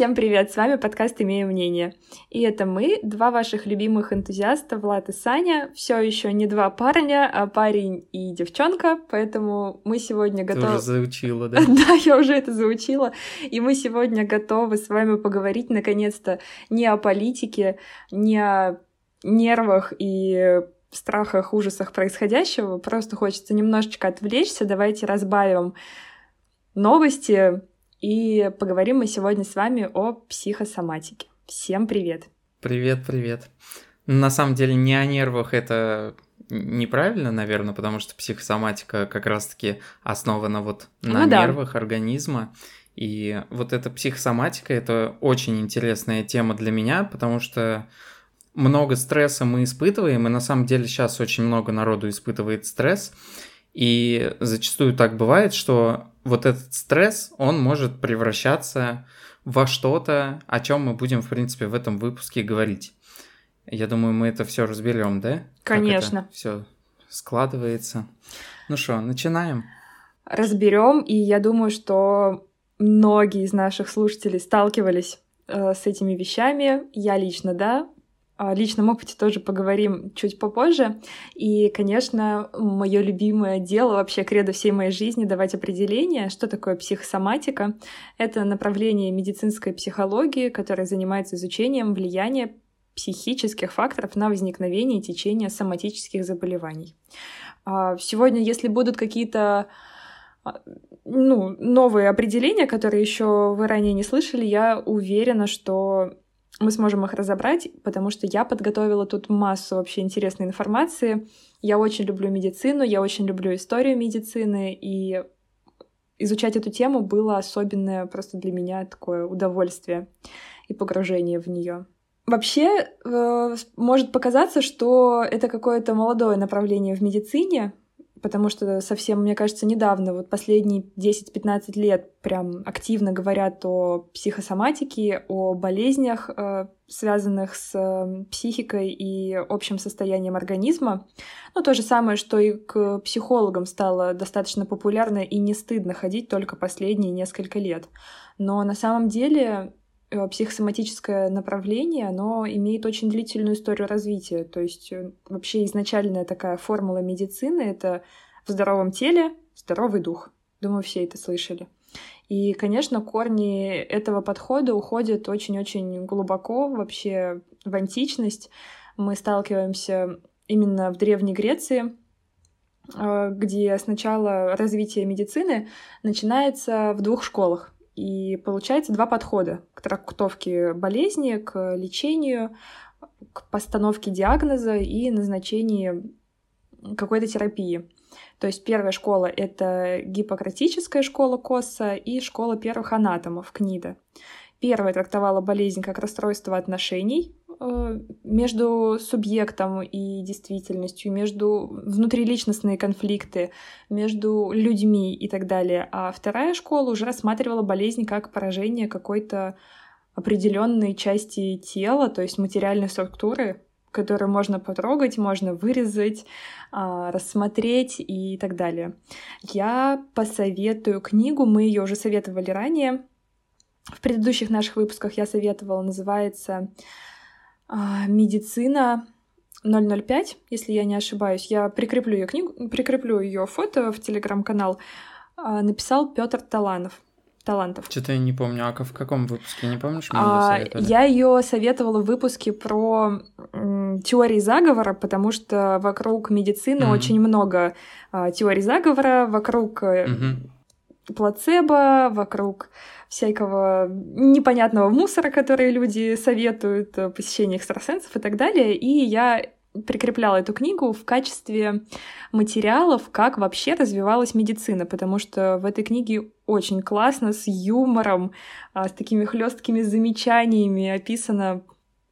Всем привет, с вами подкаст «Имею мнение». И это мы, два ваших любимых энтузиаста, Влад и Саня. Все еще не два парня, а парень и девчонка, поэтому мы сегодня готовы... Ты уже заучила, да? Да, я уже это заучила. И мы сегодня готовы с вами поговорить, наконец-то, не о политике, не о нервах и страхах, ужасах происходящего. Просто хочется немножечко отвлечься. Давайте разбавим новости и поговорим мы сегодня с вами о психосоматике. Всем привет! Привет, привет. На самом деле не о нервах это неправильно, наверное, потому что психосоматика как раз-таки основана вот на ну, нервах да. организма. И вот эта психосоматика это очень интересная тема для меня, потому что много стресса мы испытываем, и на самом деле сейчас очень много народу испытывает стресс. И зачастую так бывает, что вот этот стресс, он может превращаться во что-то, о чем мы будем, в принципе, в этом выпуске говорить. Я думаю, мы это все разберем, да? Конечно. Все складывается. Ну что, начинаем? Разберем, и я думаю, что многие из наших слушателей сталкивались э, с этими вещами. Я лично, да, о личном опыте тоже поговорим чуть попозже. И, конечно, мое любимое дело, вообще кредо всей моей жизни — давать определение, что такое психосоматика. Это направление медицинской психологии, которое занимается изучением влияния психических факторов на возникновение и течение соматических заболеваний. А, сегодня, если будут какие-то а, ну, новые определения, которые еще вы ранее не слышали, я уверена, что мы сможем их разобрать, потому что я подготовила тут массу вообще интересной информации. Я очень люблю медицину, я очень люблю историю медицины, и изучать эту тему было особенное просто для меня такое удовольствие и погружение в нее. Вообще, э, может показаться, что это какое-то молодое направление в медицине, потому что совсем, мне кажется, недавно, вот последние 10-15 лет прям активно говорят о психосоматике, о болезнях, э, связанных с э, психикой и общим состоянием организма. Ну, то же самое, что и к психологам стало достаточно популярно и не стыдно ходить только последние несколько лет. Но на самом деле психосоматическое направление, оно имеет очень длительную историю развития. То есть э, вообще изначальная такая формула медицины — это в здоровом теле здоровый дух. Думаю, все это слышали. И, конечно, корни этого подхода уходят очень-очень глубоко вообще в античность. Мы сталкиваемся именно в Древней Греции, э, где сначала развитие медицины начинается в двух школах. И получается два подхода к трактовке болезни, к лечению, к постановке диагноза и назначении какой-то терапии. То есть первая школа — это гиппократическая школа Косса и школа первых анатомов Книда. Первая трактовала болезнь как расстройство отношений, между субъектом и действительностью, между внутриличностные конфликты, между людьми и так далее. А вторая школа уже рассматривала болезнь как поражение какой-то определенной части тела, то есть материальной структуры, которую можно потрогать, можно вырезать, а, рассмотреть и так далее. Я посоветую книгу, мы ее уже советовали ранее. В предыдущих наших выпусках я советовала, называется медицина 005, если я не ошибаюсь. Я прикреплю ее книгу, прикреплю ее фото в телеграм-канал. А, написал Петр Таланов. Талантов. Что-то я не помню, а в каком выпуске, не помнишь? А, я ее советовала в выпуске про теории заговора, потому что вокруг медицины mm-hmm. очень много а, теорий заговора, вокруг mm-hmm. Плацебо, вокруг всякого непонятного мусора, который люди советуют, э, посещение экстрасенсов и так далее. И я прикрепляла эту книгу в качестве материалов, как вообще развивалась медицина, потому что в этой книге очень классно, с юмором, а, с такими хлесткими замечаниями описано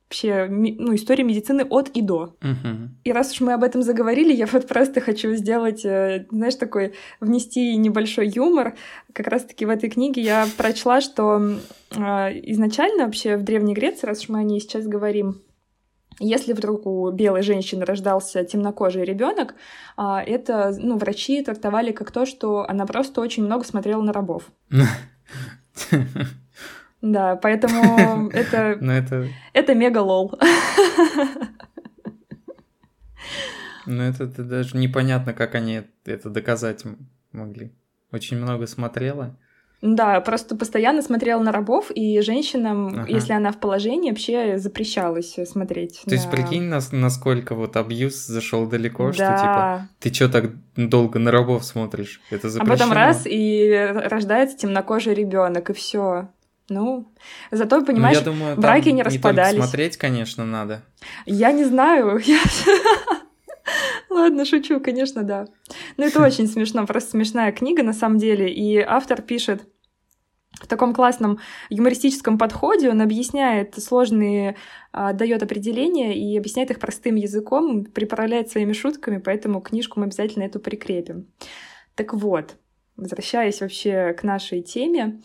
вообще ну, история медицины от и до. Uh-huh. И раз уж мы об этом заговорили, я вот просто хочу сделать, э, знаешь, такой, внести небольшой юмор. Как раз-таки в этой книге я прочла, что э, изначально вообще в Древней Греции, раз уж мы о ней сейчас говорим, если вдруг у белой женщины рождался темнокожий ребенок, а, это ну, врачи трактовали как то, что она просто очень много смотрела на рабов. Да, поэтому это... Ну, это... Это мега лол. Ну, это, даже непонятно, как они это доказать могли. Очень много смотрела. Да, просто постоянно смотрела на рабов, и женщинам, ага. если она в положении, вообще запрещалось смотреть. То на... есть прикинь, нас, насколько вот абьюз зашел далеко, да. что типа ты что так долго на рабов смотришь? Это запрещено. А потом раз и рождается темнокожий ребенок, и все. Ну, зато, понимаешь, ну, я думаю, браки не распадались. Не смотреть, конечно, надо. Я не знаю. Ладно, шучу, конечно, да. Но это очень смешно, просто смешная книга на самом деле. И автор пишет в таком классном юмористическом подходе, он объясняет сложные, а, дает определения и объясняет их простым языком, приправляет своими шутками, поэтому книжку мы обязательно эту прикрепим. Так вот, возвращаясь вообще к нашей теме,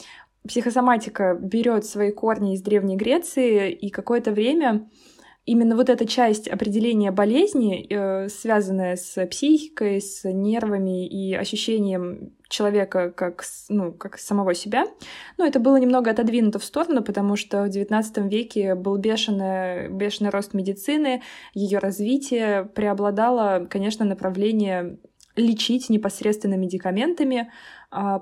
психосоматика берет свои корни из Древней Греции, и какое-то время именно вот эта часть определения болезни, э, связанная с психикой, с нервами и ощущением человека как, ну, как самого себя, ну, это было немного отодвинуто в сторону, потому что в XIX веке был бешеный, бешеный рост медицины, ее развитие преобладало, конечно, направление лечить непосредственно медикаментами,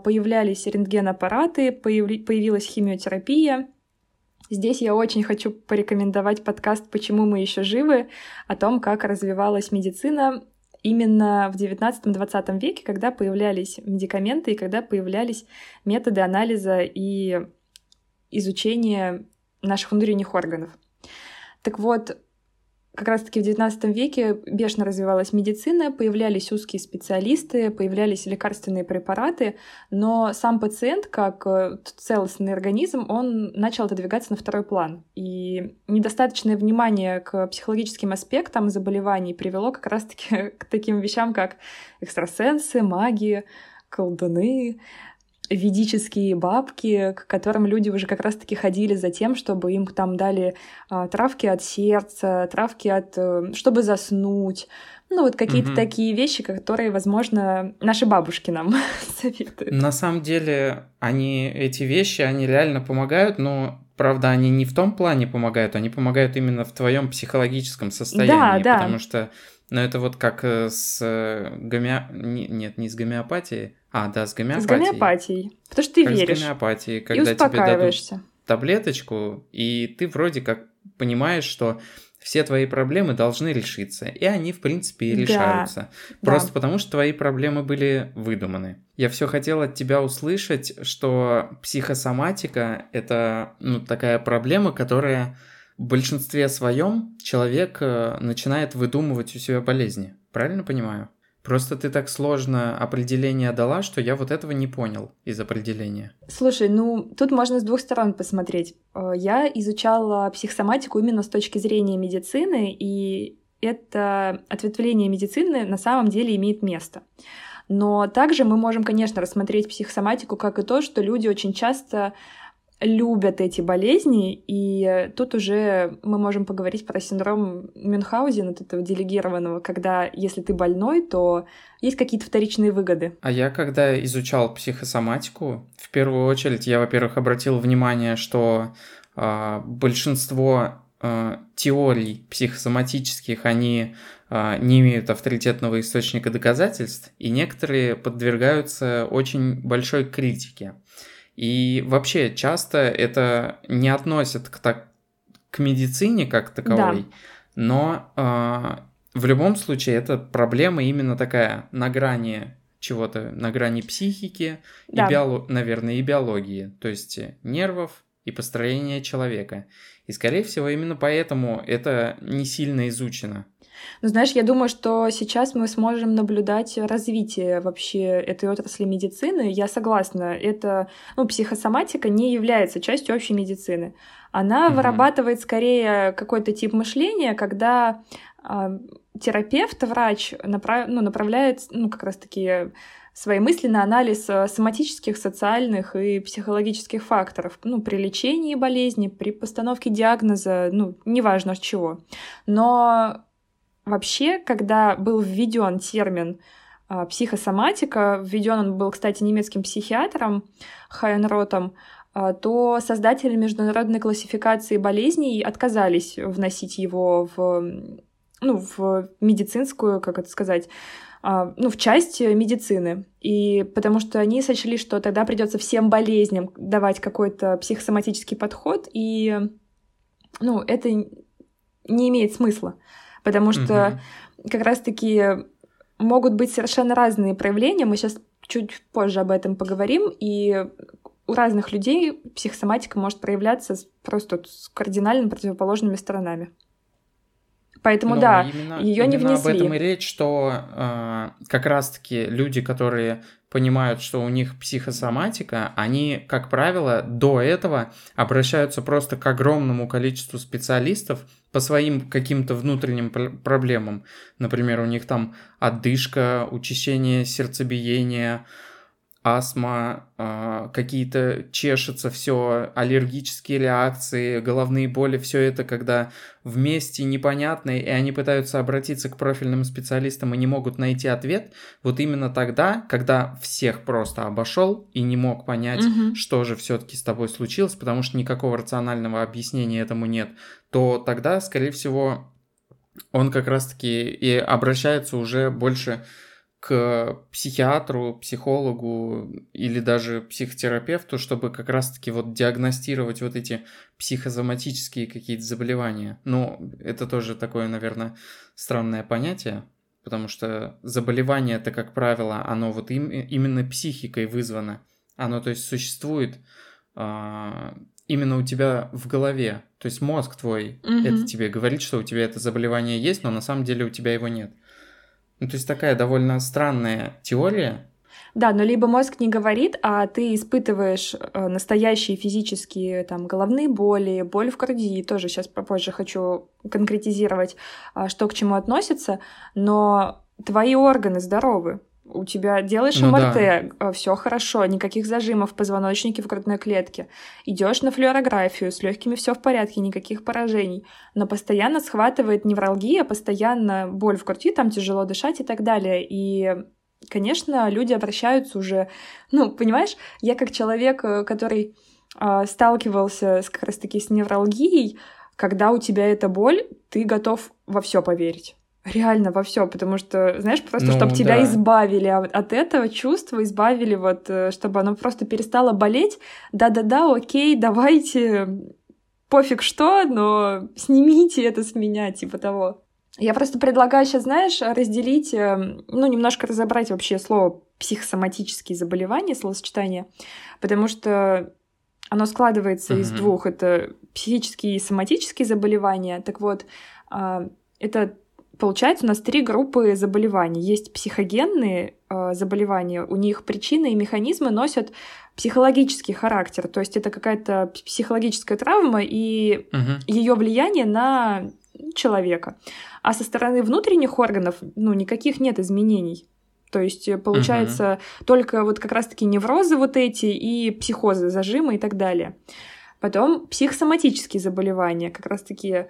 появлялись рентген-аппараты, появилась химиотерапия, Здесь я очень хочу порекомендовать подкаст «Почему мы еще живы?» о том, как развивалась медицина именно в 19-20 веке, когда появлялись медикаменты и когда появлялись методы анализа и изучения наших внутренних органов. Так вот, как раз-таки в XIX веке бешено развивалась медицина, появлялись узкие специалисты, появлялись лекарственные препараты, но сам пациент, как э, целостный организм, он начал отодвигаться на второй план. И недостаточное внимание к психологическим аспектам заболеваний привело как раз-таки к таким вещам, как экстрасенсы, маги, колдуны, ведические бабки, к которым люди уже как раз-таки ходили за тем, чтобы им там дали а, травки от сердца, травки от... Э, чтобы заснуть. Ну, вот какие-то угу. такие вещи, которые, возможно, наши бабушки нам советуют. На самом деле, они, эти вещи, они реально помогают, но правда, они не в том плане помогают, они помогают именно в твоем психологическом состоянии, да, да. потому что, ну, это вот как э, с э, гомео... Нет, не с гомеопатией, а, да, с гомеопатией. С гомеопатией. Потому что ты как веришь. С гомеопатией, когда тебе дадут таблеточку, и ты вроде как понимаешь, что все твои проблемы должны решиться. И они, в принципе, и решаются. Да, Просто да. потому, что твои проблемы были выдуманы. Я все хотел от тебя услышать, что психосоматика — это ну, такая проблема, которая в большинстве своем человек э, начинает выдумывать у себя болезни. Правильно понимаю? Просто ты так сложно определение дала, что я вот этого не понял из определения. Слушай, ну тут можно с двух сторон посмотреть. Э, я изучала психосоматику именно с точки зрения медицины, и это ответвление медицины на самом деле имеет место. Но также мы можем, конечно, рассмотреть психосоматику как и то, что люди очень часто любят эти болезни, и тут уже мы можем поговорить про синдром Мюнхгаузена, вот этого делегированного, когда если ты больной, то есть какие-то вторичные выгоды. А я, когда изучал психосоматику, в первую очередь я, во-первых, обратил внимание, что э, большинство э, теорий психосоматических, они э, не имеют авторитетного источника доказательств, и некоторые подвергаются очень большой критике. И вообще часто это не относят к, так, к медицине как таковой, да. но э, в любом случае это проблема именно такая на грани чего-то, на грани психики, да. и биоло... наверное, и биологии, то есть нервов и построения человека. И, скорее всего, именно поэтому это не сильно изучено. Ну, знаешь, я думаю, что сейчас мы сможем наблюдать развитие вообще этой отрасли медицины. Я согласна, это, ну, психосоматика не является частью общей медицины. Она mm-hmm. вырабатывает скорее какой-то тип мышления, когда э, терапевт, врач направ... ну, направляет, ну, как раз-таки свои мысли на анализ а, соматических, социальных и психологических факторов ну, при лечении болезни, при постановке диагноза, ну, неважно чего. Но Вообще, когда был введен термин а, психосоматика, введен он был, кстати, немецким психиатром Хайенротом, а, то создатели международной классификации болезней отказались вносить его в, ну, в медицинскую, как это сказать, а, ну, в часть медицины. И потому что они сочли, что тогда придется всем болезням давать какой-то психосоматический подход, и ну, это не имеет смысла. Потому что угу. как раз-таки могут быть совершенно разные проявления. Мы сейчас чуть позже об этом поговорим. И у разных людей психосоматика может проявляться просто с кардинально противоположными сторонами. Поэтому Но да, ее не внесли. об этом и речь, что э, как раз-таки люди, которые понимают, что у них психосоматика, они, как правило, до этого обращаются просто к огромному количеству специалистов по своим каким-то внутренним проблемам. Например, у них там отдышка, учащение сердцебиения, астма, э, какие-то чешется все, аллергические реакции, головные боли, все это, когда вместе непонятные, и они пытаются обратиться к профильным специалистам и не могут найти ответ, вот именно тогда, когда всех просто обошел и не мог понять, угу. что же все-таки с тобой случилось, потому что никакого рационального объяснения этому нет, то тогда, скорее всего, он как раз-таки и обращается уже больше к психиатру, психологу или даже психотерапевту, чтобы как раз-таки вот диагностировать вот эти психосоматические какие-то заболевания. Ну, это тоже такое, наверное, странное понятие, потому что заболевание это, как правило, оно вот им, именно психикой вызвано. Оно, то есть, существует а, именно у тебя в голове. То есть мозг твой угу. это тебе говорит, что у тебя это заболевание есть, но на самом деле у тебя его нет. Ну, то есть такая довольно странная теория. Да, но либо мозг не говорит, а ты испытываешь э, настоящие физические там головные боли, боль в груди. Тоже сейчас попозже хочу конкретизировать, а, что к чему относится. Но твои органы здоровы у тебя делаешь ну, МРТ, да. Э, все хорошо, никаких зажимов в позвоночнике в грудной клетке. Идешь на флюорографию, с легкими все в порядке, никаких поражений. Но постоянно схватывает невралгия, постоянно боль в груди, там тяжело дышать и так далее. И конечно, люди обращаются уже, ну, понимаешь, я как человек, э, который э, сталкивался с, как раз-таки с невралгией, когда у тебя эта боль, ты готов во все поверить. Реально во все, потому что, знаешь, просто ну, чтобы тебя да. избавили от этого чувства, избавили вот, э, чтобы оно просто перестало болеть. Да-да-да, окей, давайте, пофиг что, но снимите это с меня, типа того. Я просто предлагаю сейчас, знаешь, разделить, э, ну, немножко разобрать вообще слово психосоматические заболевания, словосочетание, потому что оно складывается mm-hmm. из двух. Это психические и соматические заболевания. Так вот, а, это Получается, у нас три группы заболеваний. Есть психогенные э, заболевания, у них причины и механизмы носят психологический характер, то есть это какая-то психологическая травма и угу. ее влияние на человека. А со стороны внутренних органов, ну, никаких нет изменений. То есть э, получается угу. только вот как раз-таки неврозы вот эти и психозы, зажимы и так далее. Потом психосоматические заболевания, как раз-таки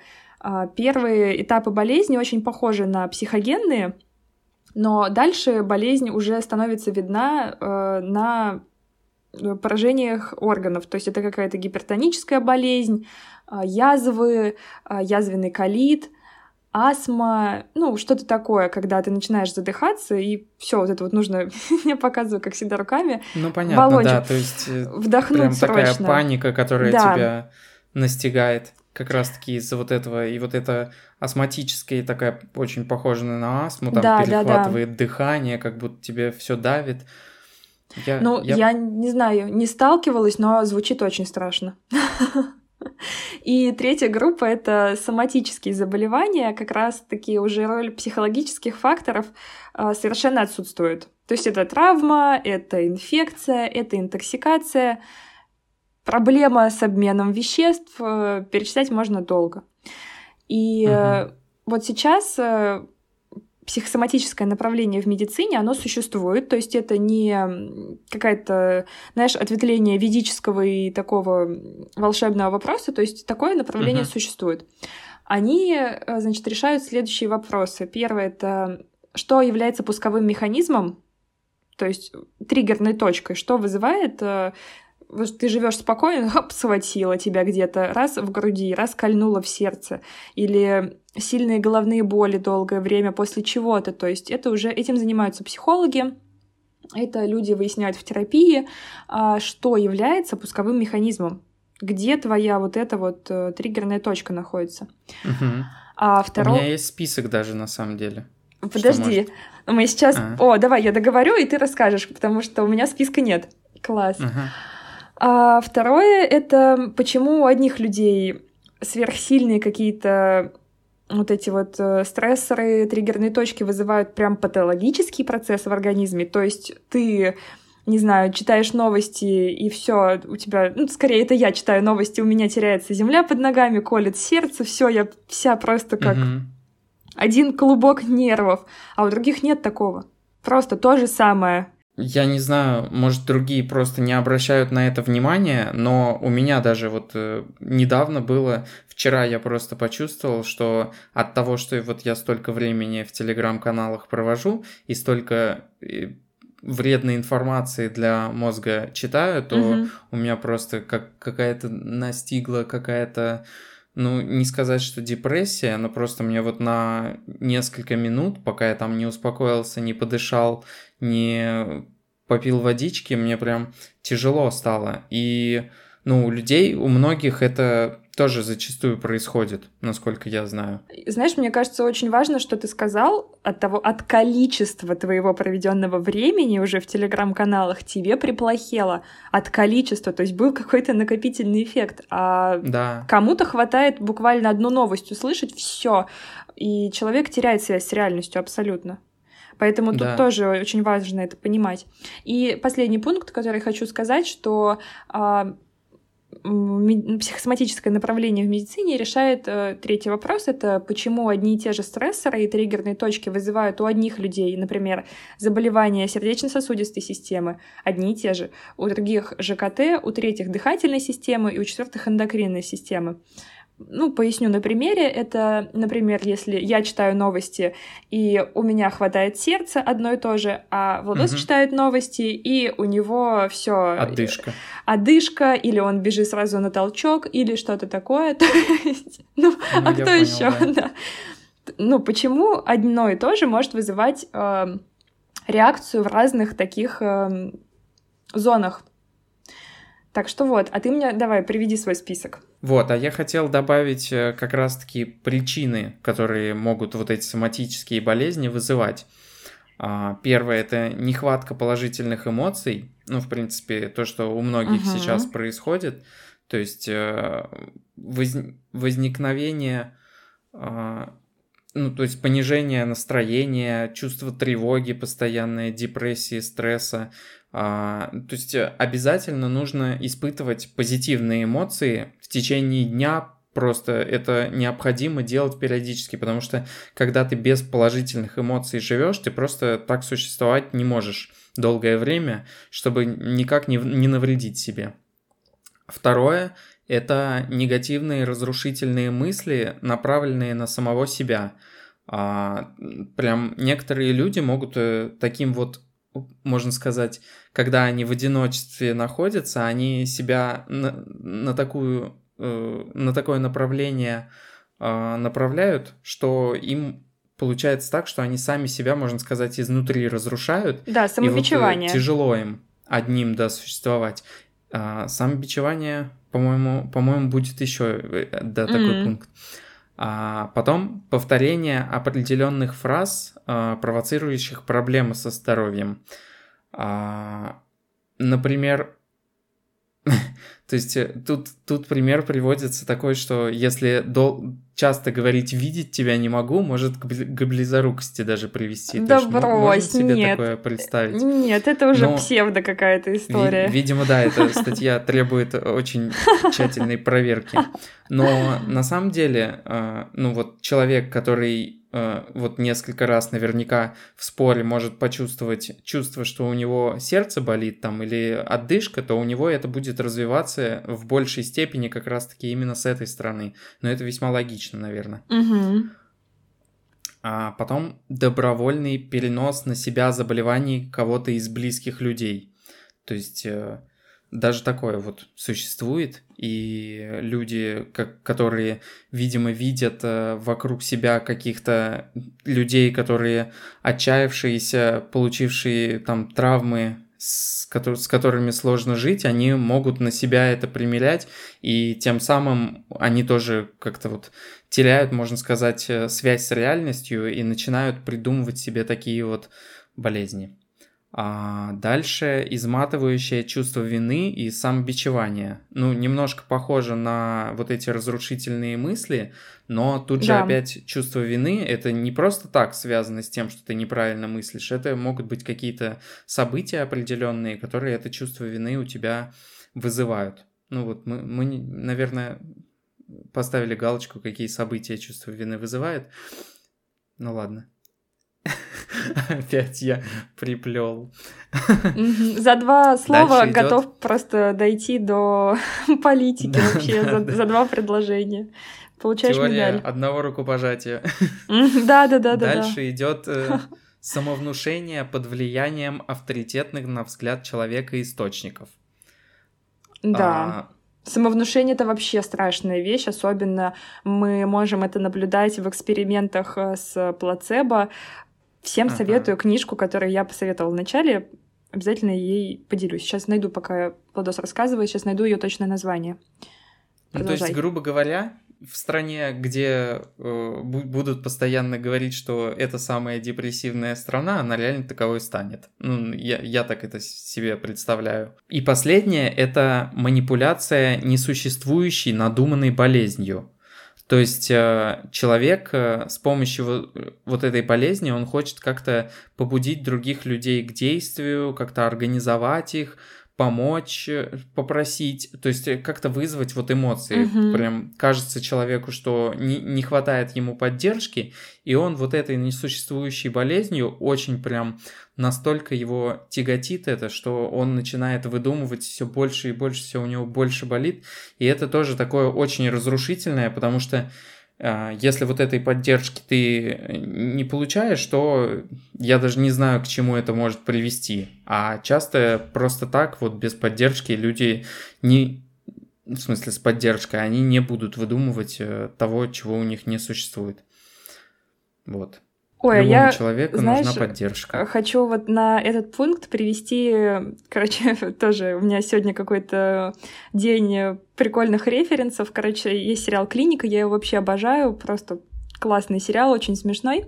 первые этапы болезни очень похожи на психогенные, но дальше болезнь уже становится видна э, на э, поражениях органов. То есть это какая-то гипертоническая болезнь, а, язвы, а, язвенный колит, астма, ну, что-то такое, когда ты начинаешь задыхаться, и все вот это вот нужно, я показываю, как всегда, руками. Ну, понятно, баллончик, да, то есть э, вдохнуть прям срочно. такая паника, которая да. тебя настигает как раз-таки из-за вот этого, и вот это астматическая такая очень похожа на астму, там да, перехватывает да, да. дыхание, как будто тебе все давит. Я, ну, я... я не знаю, не сталкивалась, но звучит очень страшно. И третья группа — это соматические заболевания, как раз-таки уже роль психологических факторов а, совершенно отсутствует. То есть это травма, это инфекция, это интоксикация — проблема с обменом веществ, э, перечислять можно долго. И угу. вот сейчас э, психосоматическое направление в медицине, оно существует, то есть это не какая-то, знаешь, ответвление ведического и такого волшебного вопроса, то есть такое направление uh существует. Они, значит, решают следующие вопросы. Первое — это что является пусковым механизмом, то есть триггерной точкой, что вызывает ты живешь спокойно, хоп, схватила тебя где-то, раз в груди, раз кольнула в сердце, или сильные головные боли долгое время после чего-то. То есть это уже этим занимаются психологи, это люди выясняют в терапии, а, что является пусковым механизмом, где твоя вот эта вот э, триггерная точка находится. Угу. А второй... У меня есть список даже на самом деле. Подожди, мы сейчас... А. О, давай, я договорю, и ты расскажешь, потому что у меня списка нет. Класс. Ага. А второе — это почему у одних людей сверхсильные какие-то вот эти вот э, стрессоры, триггерные точки вызывают прям патологический процесс в организме. То есть ты не знаю, читаешь новости, и все у тебя, ну, скорее это я читаю новости, у меня теряется земля под ногами, колет сердце, все, я вся просто как угу. один клубок нервов, а у других нет такого. Просто то же самое. Я не знаю, может, другие просто не обращают на это внимания, но у меня даже вот э, недавно было, вчера я просто почувствовал, что от того, что вот я столько времени в телеграм-каналах провожу и столько э, вредной информации для мозга читаю, то угу. у меня просто как какая-то настигла какая-то ну, не сказать, что депрессия, но просто мне вот на несколько минут, пока я там не успокоился, не подышал, не попил водички, мне прям тяжело стало. И, ну, у людей, у многих это тоже зачастую происходит, насколько я знаю. Знаешь, мне кажется, очень важно, что ты сказал от того, от количества твоего проведенного времени уже в телеграм-каналах тебе приплохело от количества, то есть был какой-то накопительный эффект, а да. кому-то хватает буквально одну новость услышать, все, и человек теряет связь с реальностью абсолютно. Поэтому да. тут тоже очень важно это понимать. И последний пункт, который хочу сказать, что а, психосоматическое направление в медицине решает э, третий вопрос. Это почему одни и те же стрессоры и триггерные точки вызывают у одних людей, например, заболевания сердечно-сосудистой системы, одни и те же, у других ЖКТ, у третьих дыхательной системы и у четвертых эндокринной системы. Ну, поясню на примере. Это, например, если я читаю новости, и у меня хватает сердца одно и то же, а Владос угу. читает новости, и у него все Одышка. Одышка, или он бежит сразу на толчок, или что-то такое. То есть, ну, ну а кто еще? Да. Ну, почему одно и то же может вызывать э, реакцию в разных таких э, зонах? Так что вот, а ты мне давай приведи свой список. Вот, а я хотел добавить э, как раз-таки причины, которые могут вот эти соматические болезни вызывать. А, первое это нехватка положительных эмоций. Ну, в принципе, то, что у многих угу. сейчас происходит. То есть э, воз... возникновение, а, ну, то есть понижение настроения, чувство тревоги постоянной, депрессии, стресса, то есть э, обязательно нужно испытывать позитивные эмоции в течение дня, просто это необходимо делать периодически, потому что когда ты без положительных эмоций живешь, ты просто так существовать не можешь долгое время, чтобы никак не, не навредить себе. Второе – это негативные разрушительные мысли, направленные на самого себя. А, прям некоторые люди могут э, таким вот можно сказать, когда они в одиночестве находятся, они себя на, на такую э, на такое направление э, направляют, что им получается так, что они сами себя, можно сказать, изнутри разрушают. Да, самобичевание. И вот, э, тяжело им одним да существовать. А, самобичевание, по-моему, по-моему, будет еще да такой mm-hmm. пункт. А потом повторение определенных фраз, а, провоцирующих проблемы со здоровьем. А, например, то есть э, тут, тут пример приводится такой, что если дол- часто говорить «видеть тебя не могу», может к, к близорукости даже привести. Да есть, брось, себе нет. такое представить? Нет, это уже Но, псевдо какая-то история. Ви- видимо, да, эта статья требует очень тщательной проверки. Но на самом деле, э, ну вот человек, который вот несколько раз наверняка в споре может почувствовать чувство, что у него сердце болит там или отдышка, то у него это будет развиваться в большей степени как раз-таки именно с этой стороны. Но это весьма логично, наверное. Угу. А потом добровольный перенос на себя заболеваний кого-то из близких людей. То есть э, даже такое вот существует, и люди, как, которые, видимо, видят э, вокруг себя каких-то людей, которые отчаявшиеся, получившие там травмы, с, с которыми сложно жить, они могут на себя это примерять, и тем самым они тоже как-то вот теряют, можно сказать, э, связь с реальностью и начинают придумывать себе такие вот болезни. А дальше изматывающее чувство вины и самобичевание. Ну, немножко похоже на вот эти разрушительные мысли, но тут же да. опять чувство вины это не просто так связано с тем, что ты неправильно мыслишь. Это могут быть какие-то события определенные, которые это чувство вины у тебя вызывают. Ну вот мы, мы наверное, поставили галочку, какие события чувство вины вызывает. Ну ладно. Опять я приплел. За два слова готов просто дойти до политики вообще, за, два предложения. Получаешь Теория медаль. одного рукопожатия. Да, да, да, да. Дальше идет э, самовнушение под влиянием авторитетных, на взгляд человека, источников. Да. А, Самовнушение это вообще страшная вещь, особенно мы можем это наблюдать в экспериментах э, с плацебо. Всем ага. советую книжку, которую я посоветовала в начале. Обязательно ей поделюсь. Сейчас найду, пока Владос рассказывает, сейчас найду ее точное название. Ну, то есть, грубо говоря, в стране, где э, будут постоянно говорить, что это самая депрессивная страна, она реально таковой станет. Ну, я, я так это себе представляю. И последнее — это манипуляция несуществующей надуманной болезнью. То есть э, человек э, с помощью вот этой болезни, он хочет как-то побудить других людей к действию, как-то организовать их, помочь, э, попросить, то есть как-то вызвать вот эмоции. Угу. Прям кажется человеку, что не, не хватает ему поддержки, и он вот этой несуществующей болезнью очень прям настолько его тяготит это, что он начинает выдумывать все больше и больше, все у него больше болит. И это тоже такое очень разрушительное, потому что если вот этой поддержки ты не получаешь, то я даже не знаю, к чему это может привести. А часто просто так, вот без поддержки люди не... В смысле, с поддержкой, они не будут выдумывать э, того, чего у них не существует. Вот. Ой, а Любому я, человеку знаешь, нужна поддержка. Хочу вот на этот пункт привести, короче, тоже у меня сегодня какой-то день прикольных референсов. Короче, есть сериал «Клиника», я его вообще обожаю, просто классный сериал, очень смешной.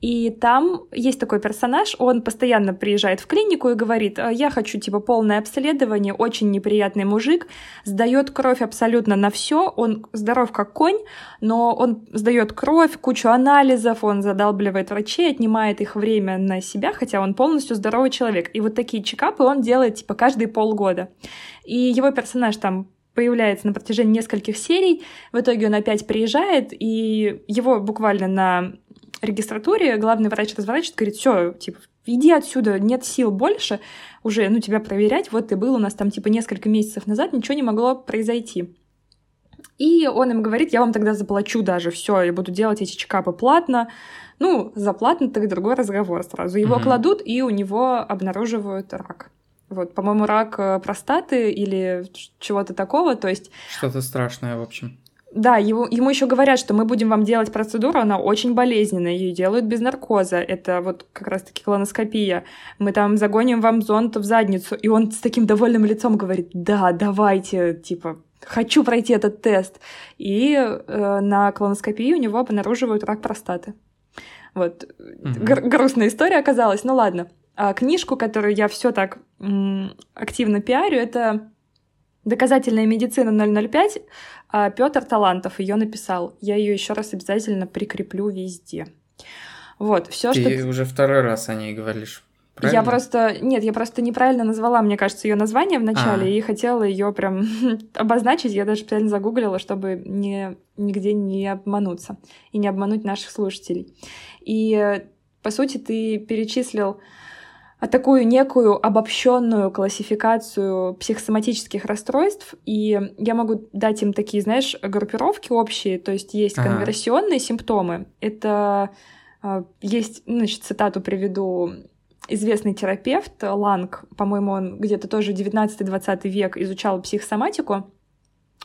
И там есть такой персонаж, он постоянно приезжает в клинику и говорит, «А, я хочу типа полное обследование, очень неприятный мужик, сдает кровь абсолютно на все, он здоров как конь, но он сдает кровь, кучу анализов, он задалбливает врачей, отнимает их время на себя, хотя он полностью здоровый человек. И вот такие чекапы он делает типа каждые полгода. И его персонаж там появляется на протяжении нескольких серий. В итоге он опять приезжает, и его буквально на регистратуре главный врач разворачивает, говорит, все, типа, иди отсюда, нет сил больше уже, ну, тебя проверять, вот ты был у нас там, типа, несколько месяцев назад, ничего не могло произойти. И он им говорит, я вам тогда заплачу даже, все, я буду делать эти чекапы платно. Ну, за платно, так другой разговор сразу. Его mm-hmm. кладут, и у него обнаруживают рак. Вот, по-моему, рак э, простаты или чего-то такого, то есть... Что-то страшное, в общем. Да, его, ему еще говорят, что мы будем вам делать процедуру, она очень болезненная, ее делают без наркоза. Это вот как раз-таки колоноскопия. Мы там загоним вам зонд в задницу. И он с таким довольным лицом говорит, да, давайте, типа, хочу пройти этот тест. И э, на колоноскопии у него обнаруживают рак простаты. Вот. Угу. грустная история оказалась, ну ладно. А книжку, которую я все так активно пиарю, это «Доказательная медицина 005». А Петр Талантов ее написал. Я ее еще раз обязательно прикреплю везде. Вот, все, что... Ты уже второй раз о ней говоришь. Правильно? Я просто... Нет, я просто неправильно назвала, мне кажется, ее название в начале, а. и хотела ее прям обозначить. Я даже специально загуглила, чтобы не, нигде не обмануться и не обмануть наших слушателей. И, по сути, ты перечислил а такую некую обобщенную классификацию психосоматических расстройств, и я могу дать им такие, знаешь, группировки общие, то есть есть ага. конверсионные симптомы, это а, есть, значит, цитату приведу. Известный терапевт Ланг, по-моему, он где-то тоже 19-20 век изучал психосоматику,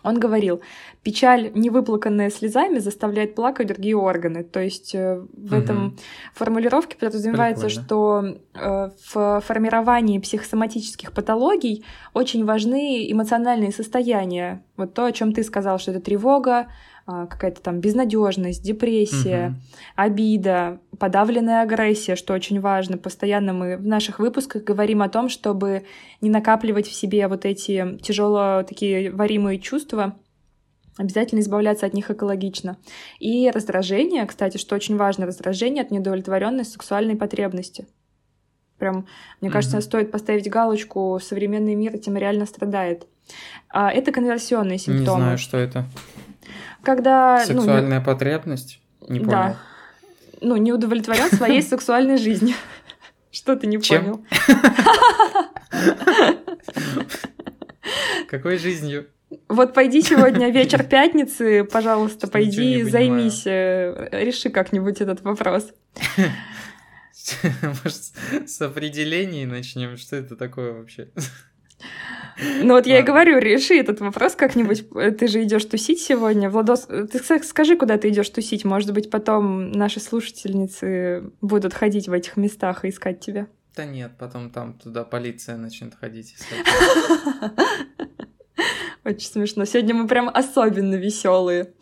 он говорил, печаль, невыплаканная слезами, заставляет плакать другие органы. То есть э, в угу. этом формулировке подразумевается, Прикольно. что э, в формировании психосоматических патологий очень важны эмоциональные состояния. Вот то, о чем ты сказал, что это тревога, какая-то там безнадежность, депрессия, угу. обида, подавленная агрессия, что очень важно. Постоянно мы в наших выпусках говорим о том, чтобы не накапливать в себе вот эти тяжело такие варимые чувства, обязательно избавляться от них экологично. И раздражение, кстати, что очень важно, раздражение от недовлетворенной сексуальной потребности. Прям, мне mm кажется, стоит поставить галочку «современный мир этим реально страдает». А, это конверсионные симптомы. Не знаю, что это. Когда... Ну, Сексуальная ну, потребность? Не понял. Да. Ну, не удовлетворен своей сексуальной жизнью. Что ты не понял? Какой жизнью? Вот пойди сегодня вечер пятницы, пожалуйста, пойди займись, э, реши как-нибудь этот вопрос. Может, с определений начнем? Что это такое вообще? Ну вот я и говорю, реши этот вопрос как-нибудь. Ты же идешь тусить сегодня. Владос, ты скажи, куда ты идешь тусить. Может быть, потом наши слушательницы будут ходить в этих местах и искать тебя. Да нет, потом там туда полиция начнет ходить. Очень смешно. Сегодня мы прям особенно веселые.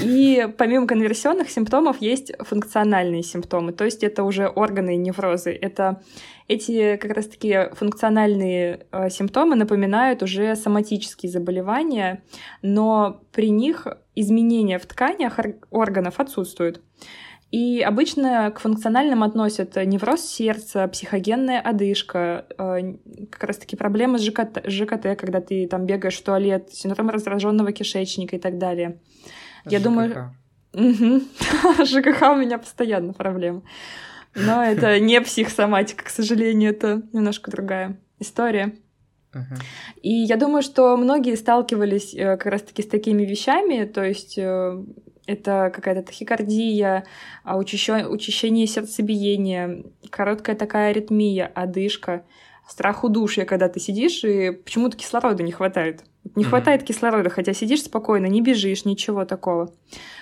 И помимо конверсионных симптомов есть функциональные симптомы, то есть это уже органы и неврозы. Это эти как раз-таки функциональные э, симптомы напоминают уже соматические заболевания, но при них изменения в тканях органов отсутствуют. И обычно к функциональным относят невроз сердца, психогенная одышка, э, как раз-таки проблемы с ЖКТ, ЖКТ, когда ты там бегаешь в туалет, синдром раздраженного кишечника и так далее. ЖКХ. Я думаю... ЖКХ у меня постоянно проблема. Но это не психосоматика, к сожалению, это немножко другая история. И я думаю, что многие сталкивались э, как раз-таки с такими вещами, то есть э, это какая-то тахикардия, а, учащение сердцебиения, короткая такая аритмия, одышка, страх удушья, когда ты сидишь и почему-то кислорода не хватает. Не mm-hmm. хватает кислорода, хотя сидишь спокойно, не бежишь, ничего такого.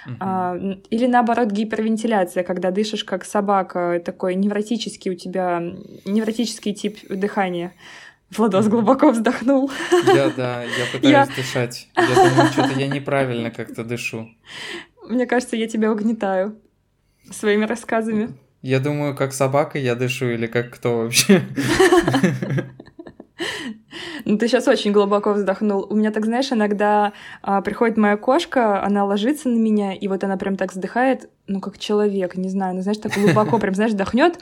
Mm-hmm. А, или наоборот гипервентиляция, когда дышишь как собака, такой невротический у тебя, невротический тип дыхания. Владос глубоко вздохнул. Я, да, я пытаюсь я... дышать. Я думаю, что-то я неправильно как-то дышу. Мне кажется, я тебя угнетаю своими рассказами. Я думаю, как собака я дышу или как кто вообще. Ну, ты сейчас очень глубоко вздохнул. У меня так, знаешь, иногда а, приходит моя кошка, она ложится на меня, и вот она прям так вздыхает, ну, как человек, не знаю, ну, знаешь, так глубоко прям, знаешь, вдохнет,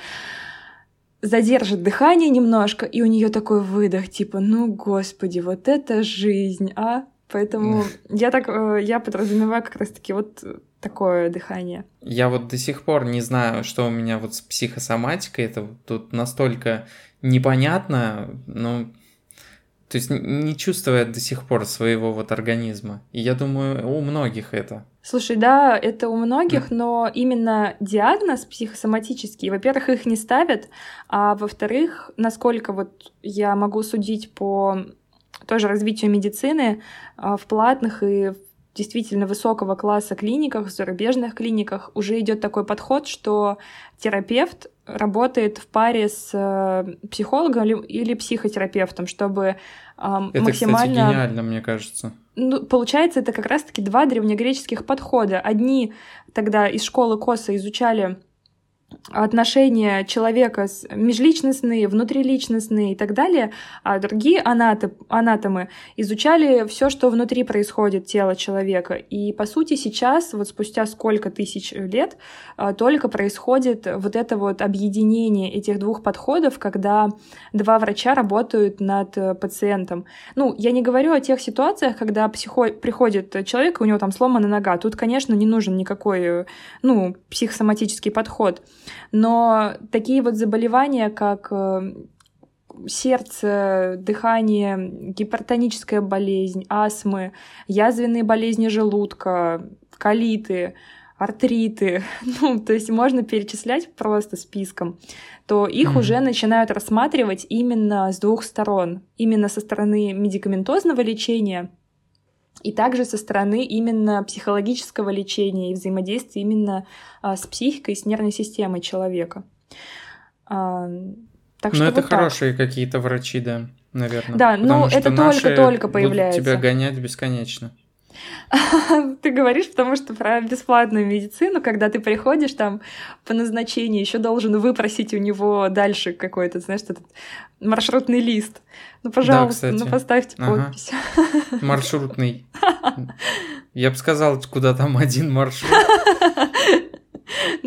задержит дыхание немножко, и у нее такой выдох, типа, ну, господи, вот это жизнь, а? Поэтому я так, э, я подразумеваю как раз-таки вот такое дыхание. Я вот до сих пор не знаю, что у меня вот с психосоматикой, это тут настолько непонятно, ну, то есть не чувствует до сих пор своего вот организма. И я думаю, у многих это. Слушай, да, это у многих, но именно диагноз психосоматический, во-первых, их не ставят, а во-вторых, насколько вот я могу судить по тоже развитию медицины а, в платных и в действительно высокого класса клиниках, зарубежных клиниках уже идет такой подход, что терапевт работает в паре с э, психологом или психотерапевтом, чтобы это, максимально... кстати, гениально, мне кажется. Ну, получается, это как раз-таки два древнегреческих подхода. Одни тогда из школы Коса изучали отношения человека с межличностные, внутриличностные и так далее, а другие анатом, анатомы изучали все, что внутри происходит тела человека. И, по сути, сейчас, вот спустя сколько тысяч лет, а, только происходит вот это вот объединение этих двух подходов, когда два врача работают над э, пациентом. Ну, я не говорю о тех ситуациях, когда психо... приходит человек, и у него там сломана нога. Тут, конечно, не нужен никакой, э, ну, психосоматический подход. Но такие вот заболевания, как э, сердце, дыхание, гипертоническая болезнь, астмы, язвенные болезни желудка, колиты, артриты, ну, то есть можно перечислять просто списком, то их mm-hmm. уже начинают рассматривать именно с двух сторон. Именно со стороны медикаментозного лечения и также со стороны именно психологического лечения и взаимодействия именно а, с психикой, с нервной системой человека. А, так но это вот хорошие какие-то врачи, да, наверное. Да, но это только-только появляется. тебя гонять бесконечно. Ты говоришь, потому что про бесплатную медицину, когда ты приходишь там по назначению, еще должен выпросить у него дальше какой-то, знаешь, этот маршрутный лист. Ну, пожалуйста, да, ну поставьте подпись. Ага. Маршрутный. Я бы сказал, куда там один маршрут.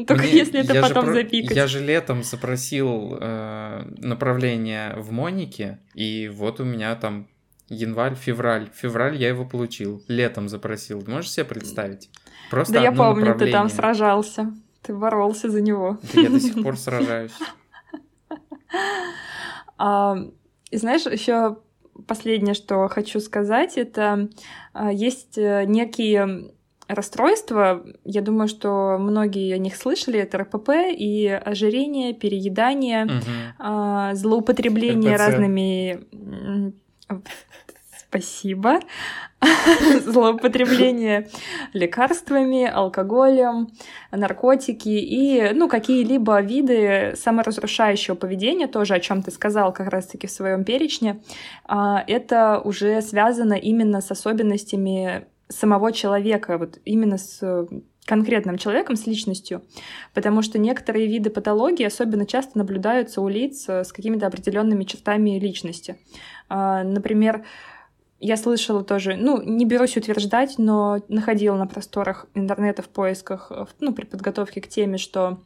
Только Мне, если это потом же, запикать. Я же летом запросил э, направление в Монике, и вот у меня там январь, февраль. Февраль я его получил. Летом запросил. Можешь себе представить? Просто да я помню, ты там сражался. Ты боролся за него. Да я до сих пор сражаюсь. А, знаешь, еще последнее, что хочу сказать, это а, есть э, некие расстройства, я думаю, что многие о них слышали, это РПП и ожирение, переедание, угу. злоупотребление РПЦ. разными спасибо, злоупотребление лекарствами, алкоголем, наркотики и, ну, какие-либо виды саморазрушающего поведения, тоже о чем ты сказал как раз-таки в своем перечне, а, это уже связано именно с особенностями самого человека, вот именно с конкретным человеком, с личностью, потому что некоторые виды патологии особенно часто наблюдаются у лиц с какими-то определенными чертами личности. А, например, я слышала тоже, ну, не берусь утверждать, но находила на просторах интернета в поисках, ну, при подготовке к теме, что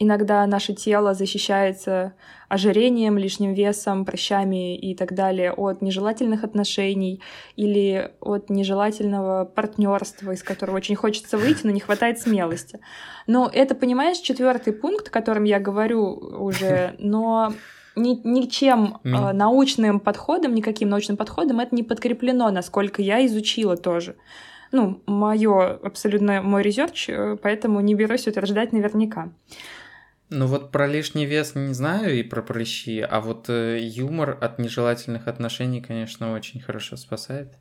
иногда наше тело защищается ожирением, лишним весом, прыщами и так далее от нежелательных отношений или от нежелательного партнерства, из которого очень хочется выйти, но не хватает смелости. Но это, понимаешь, четвертый пункт, о котором я говорю уже, но ни, ничем э, научным подходом, никаким научным подходом это не подкреплено, насколько я изучила тоже. Ну, мое абсолютно мой резерч, э, поэтому не берусь утверждать наверняка. Ну вот про лишний вес не знаю и про прыщи, а вот э, юмор от нежелательных отношений, конечно, очень хорошо спасает.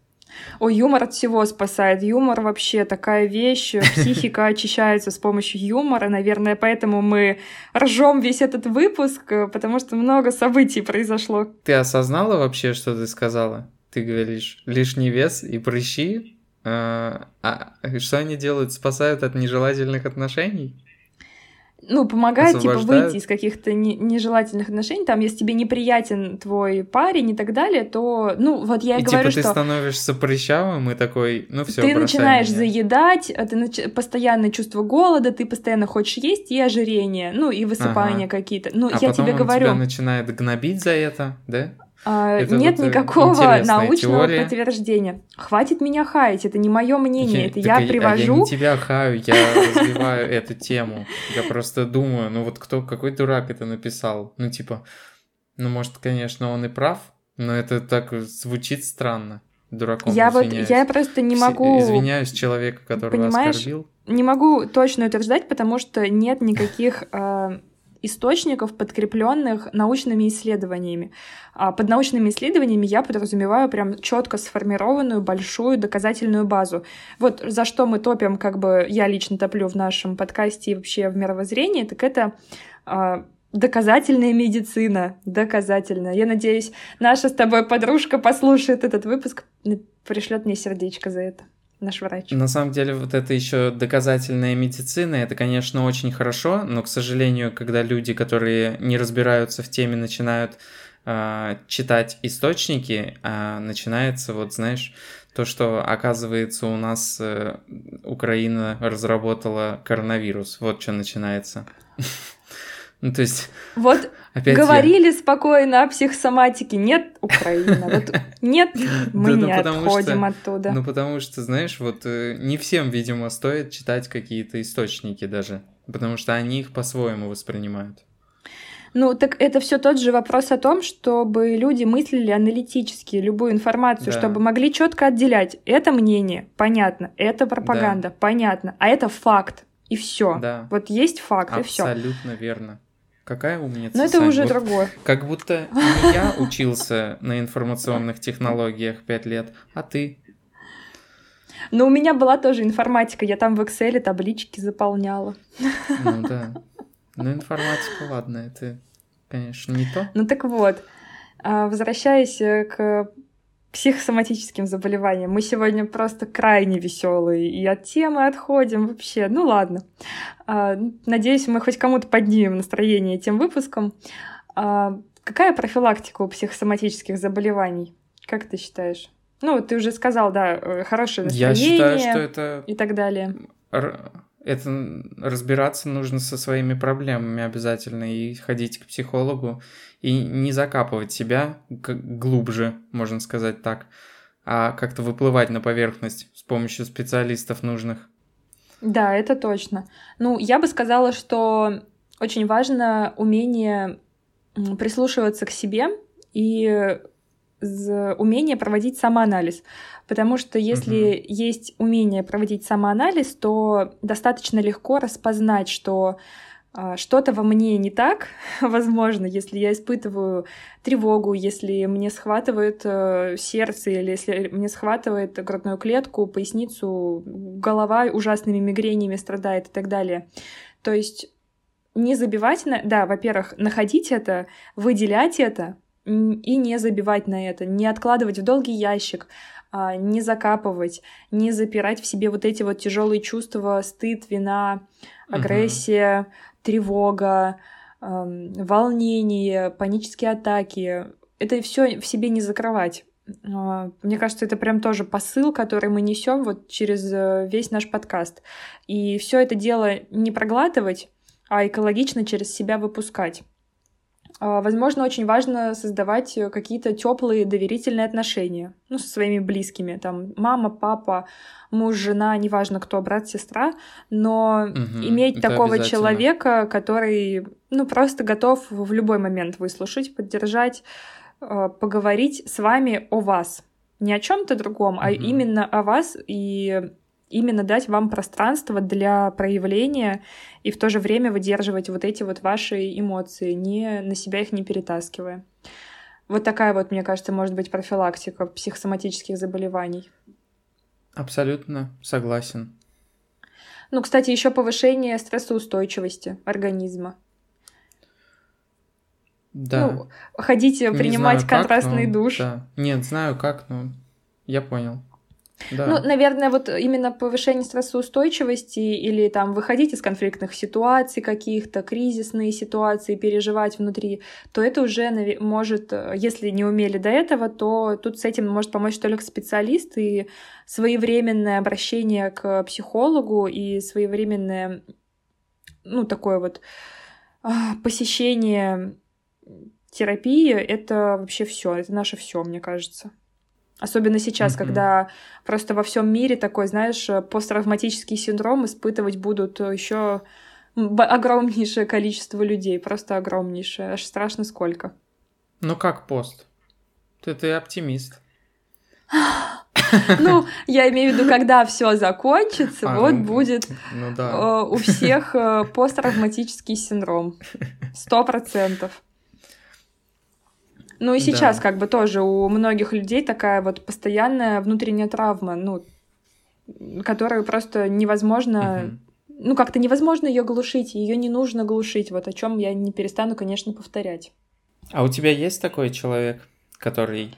О, юмор от всего спасает. Юмор вообще такая вещь. Психика очищается с помощью юмора. Наверное, поэтому мы ржем весь этот выпуск, потому что много событий произошло. Ты осознала вообще, что ты сказала? Ты говоришь лишний вес и прыщи. А, а что они делают? Спасают от нежелательных отношений? Ну, помогает, типа, выйти из каких-то не, нежелательных отношений. Там, если тебе неприятен твой парень и так далее, то, ну, вот я и, и говорю, типа, что... ты становишься прыщавым и такой, ну, все. Ты начинаешь меня. заедать, а ты нач... постоянное чувство голода, ты постоянно хочешь есть, и ожирение, ну, и высыпания ага. какие-то. Ну, а я тебе говорю... тебя начинает гнобить за это, да? А, это нет вот никакого научного теория. подтверждения. Хватит меня хаять, это не мое мнение, я, это я привожу. А я не тебя хаю, я развиваю эту тему. Я просто думаю, ну вот кто, какой дурак это написал? Ну типа, ну может, конечно, он и прав, но это так звучит странно. Дураком я вот я просто не могу извиняюсь человеку, которого Понимаешь, оскорбил. Не могу точно утверждать, потому что нет никаких а, источников, подкрепленных научными исследованиями. А под научными исследованиями я подразумеваю прям четко сформированную большую доказательную базу. Вот за что мы топим, как бы я лично топлю в нашем подкасте и вообще в мировоззрении, так это а, Доказательная медицина, доказательная. Я надеюсь, наша с тобой подружка послушает этот выпуск, пришлет мне сердечко за это наш врач. На самом деле, вот это еще доказательная медицина, это, конечно, очень хорошо, но, к сожалению, когда люди, которые не разбираются в теме, начинают э, читать источники, э, начинается, вот, знаешь, то, что, оказывается, у нас э, Украина разработала коронавирус. Вот что начинается. Ну, то есть... Вот Опять говорили я... спокойно о психосоматике. Нет, Украина. Вот нет, мы не отходим оттуда. Ну, потому что, знаешь, вот э, не всем, видимо, стоит читать какие-то источники даже. Потому что они их по-своему воспринимают. Ну, так это все тот же вопрос о том, чтобы люди мыслили аналитически любую информацию, да. чтобы могли четко отделять. Это мнение, понятно. Это пропаганда, да. понятно. А это факт. И все. Да. Вот есть факт, Абсолютно и все. Абсолютно верно. Какая умница. Но это Сань. уже вот другое. Как будто не я учился на информационных технологиях пять лет, а ты. Но у меня была тоже информатика. Я там в Excel таблички заполняла. Ну да. Ну, информатика, ладно, это, конечно, не то. Ну так вот, а, возвращаясь э, к психосоматическим заболеваниям. Мы сегодня просто крайне веселые и от темы отходим вообще. Ну ладно. А, надеюсь, мы хоть кому-то поднимем настроение этим выпуском. А, какая профилактика у психосоматических заболеваний? Как ты считаешь? Ну, ты уже сказал, да, э, хорошее настроение. Я считаю, что это... И так далее это разбираться нужно со своими проблемами обязательно и ходить к психологу и не закапывать себя глубже, можно сказать так, а как-то выплывать на поверхность с помощью специалистов нужных. Да, это точно. Ну, я бы сказала, что очень важно умение прислушиваться к себе и умение проводить самоанализ. Потому что если угу. есть умение проводить самоанализ, то достаточно легко распознать, что а, что-то во мне не так, возможно, если я испытываю тревогу, если мне схватывает э, сердце, или если мне схватывает грудную клетку, поясницу, голова ужасными мигренями страдает и так далее. То есть не забивать на... Да, во-первых, находить это, выделять это, и не забивать на это, не откладывать в долгий ящик, а, не закапывать, не запирать в себе вот эти вот тяжелые чувства, стыд, вина, агрессия, угу. тревога, волнение, панические атаки. Это все в себе не закрывать. А, мне кажется, это прям тоже посыл, который мы несем вот через э, весь наш подкаст. И все это дело не проглатывать, а экологично через себя выпускать. А, возможно, очень важно создавать э, какие-то теплые доверительные отношения ну, со своими близкими. Там мама, папа, муж, жена, неважно кто, брат, сестра, но угу, иметь такого человека, который ну, просто готов в любой момент выслушать, поддержать, а, поговорить с вами о вас. Не о чем-то другом, угу. а именно о вас и именно дать вам пространство для проявления и в то же время выдерживать вот эти вот ваши эмоции, не на себя их не перетаскивая. Вот такая вот, мне кажется, может быть профилактика психосоматических заболеваний. Абсолютно согласен. Ну, кстати, еще повышение стрессоустойчивости организма. Да. Ну, ходите принимать знаю, контрастный как, но... душ. Да. Нет, знаю как, но я понял. Да. Ну, наверное, вот именно повышение стрессоустойчивости или там выходить из конфликтных ситуаций каких-то, кризисные ситуации, переживать внутри, то это уже может, если не умели до этого, то тут с этим может помочь только специалист и своевременное обращение к психологу и своевременное, ну, такое вот а, посещение терапии, это вообще все, это наше все, мне кажется. Особенно сейчас, mm-hmm. когда просто во всем мире такой, знаешь, посттравматический синдром испытывать будут еще огромнейшее количество людей, просто огромнейшее, аж страшно сколько. Ну как пост? Ты, ты оптимист. Ну, я имею в виду, когда все закончится, а, вот ну, будет ну, да. э, у всех э, посттравматический синдром. Сто процентов. Ну и сейчас да. как бы тоже у многих людей такая вот постоянная внутренняя травма, ну, которую просто невозможно, угу. ну как-то невозможно ее глушить, ее не нужно глушить, вот о чем я не перестану, конечно, повторять. А у тебя есть такой человек, который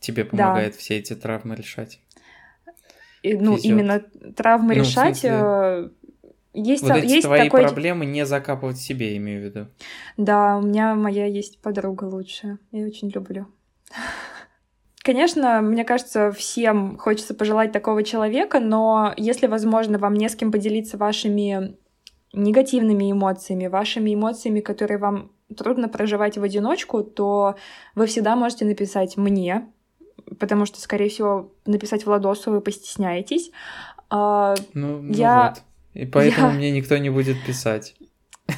тебе помогает да. все эти травмы решать? И, ну, Везет. именно травмы ну, решать. Смысле... Есть, вот эти есть твои такой... проблемы не закапывать себе, имею в виду. Да, у меня моя есть подруга лучшая. Я очень люблю. Конечно, мне кажется, всем хочется пожелать такого человека, но если, возможно, вам не с кем поделиться вашими негативными эмоциями, вашими эмоциями, которые вам трудно проживать в одиночку, то вы всегда можете написать мне, потому что, скорее всего, написать Владосу вы постесняетесь. А, ну, ну я... вот. И поэтому я... мне никто не будет писать.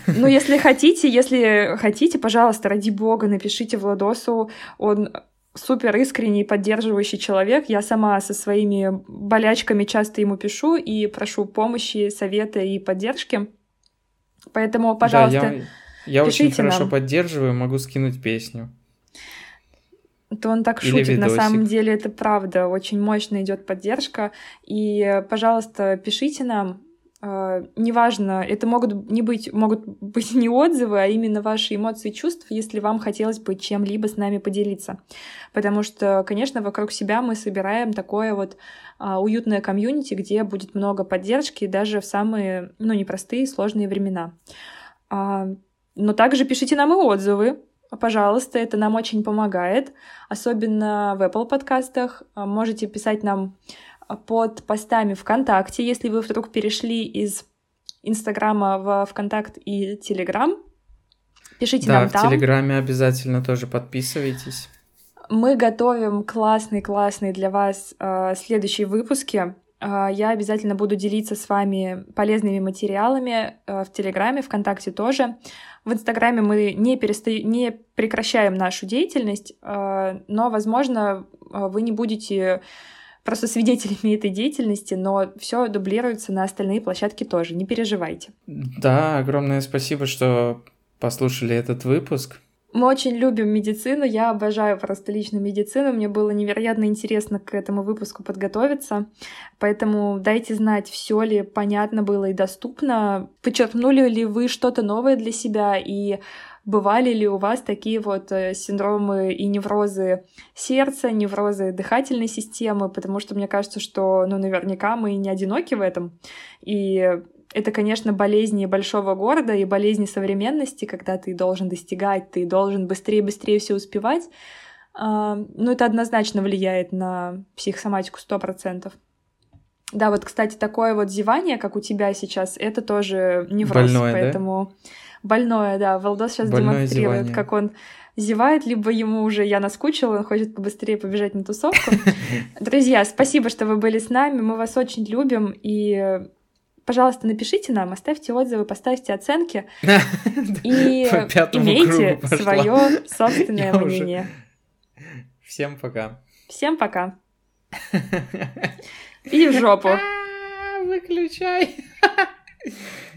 Ну, если хотите, если хотите, пожалуйста, ради бога, напишите Владосу. Он супер искренний, поддерживающий человек. Я сама со своими болячками часто ему пишу и прошу помощи, совета и поддержки. Поэтому, пожалуйста, да, я, я очень хорошо нам. поддерживаю, могу скинуть песню. То он так Или шутит, видосик. на самом деле это правда, очень мощно идет поддержка. И, пожалуйста, пишите нам, неважно, это могут не быть, могут быть не отзывы, а именно ваши эмоции и чувства, если вам хотелось бы чем-либо с нами поделиться. Потому что, конечно, вокруг себя мы собираем такое вот uh, уютное комьюнити, где будет много поддержки даже в самые, ну, непростые, сложные времена. Uh, но также пишите нам и отзывы, пожалуйста, это нам очень помогает, особенно в Apple подкастах. Можете писать нам под постами ВКонтакте, если вы вдруг перешли из Инстаграма в ВКонтакт и Телеграм. Пишите да, нам там. в Телеграме обязательно тоже подписывайтесь. Мы готовим классный-классный для вас э, следующие выпуски. Э, я обязательно буду делиться с вами полезными материалами э, в Телеграме, ВКонтакте тоже. В Инстаграме мы не, переста... не прекращаем нашу деятельность, э, но, возможно, э, вы не будете просто свидетелями этой деятельности, но все дублируется на остальные площадки тоже, не переживайте. Да, огромное спасибо, что послушали этот выпуск. Мы очень любим медицину, я обожаю просто лично медицину, мне было невероятно интересно к этому выпуску подготовиться, поэтому дайте знать, все ли понятно было и доступно, подчеркнули ли вы что-то новое для себя и Бывали ли у вас такие вот э, синдромы и неврозы сердца, неврозы дыхательной системы? Потому что мне кажется, что, ну, наверняка мы не одиноки в этом. И это, конечно, болезни большого города и болезни современности, когда ты должен достигать, ты должен быстрее-быстрее все успевать. А, ну, это однозначно влияет на психосоматику 100%. Да, вот, кстати, такое вот зевание, как у тебя сейчас, это тоже невроз, Больное, поэтому... Да? Больное, да. Валдос сейчас больное демонстрирует, зевание. как он зевает, либо ему уже я наскучила, он хочет побыстрее побежать на тусовку. Друзья, спасибо, что вы были с нами, мы вас очень любим, и пожалуйста, напишите нам, оставьте отзывы, поставьте оценки и имейте свое собственное мнение. Всем пока. Всем пока. И в жопу. Выключай.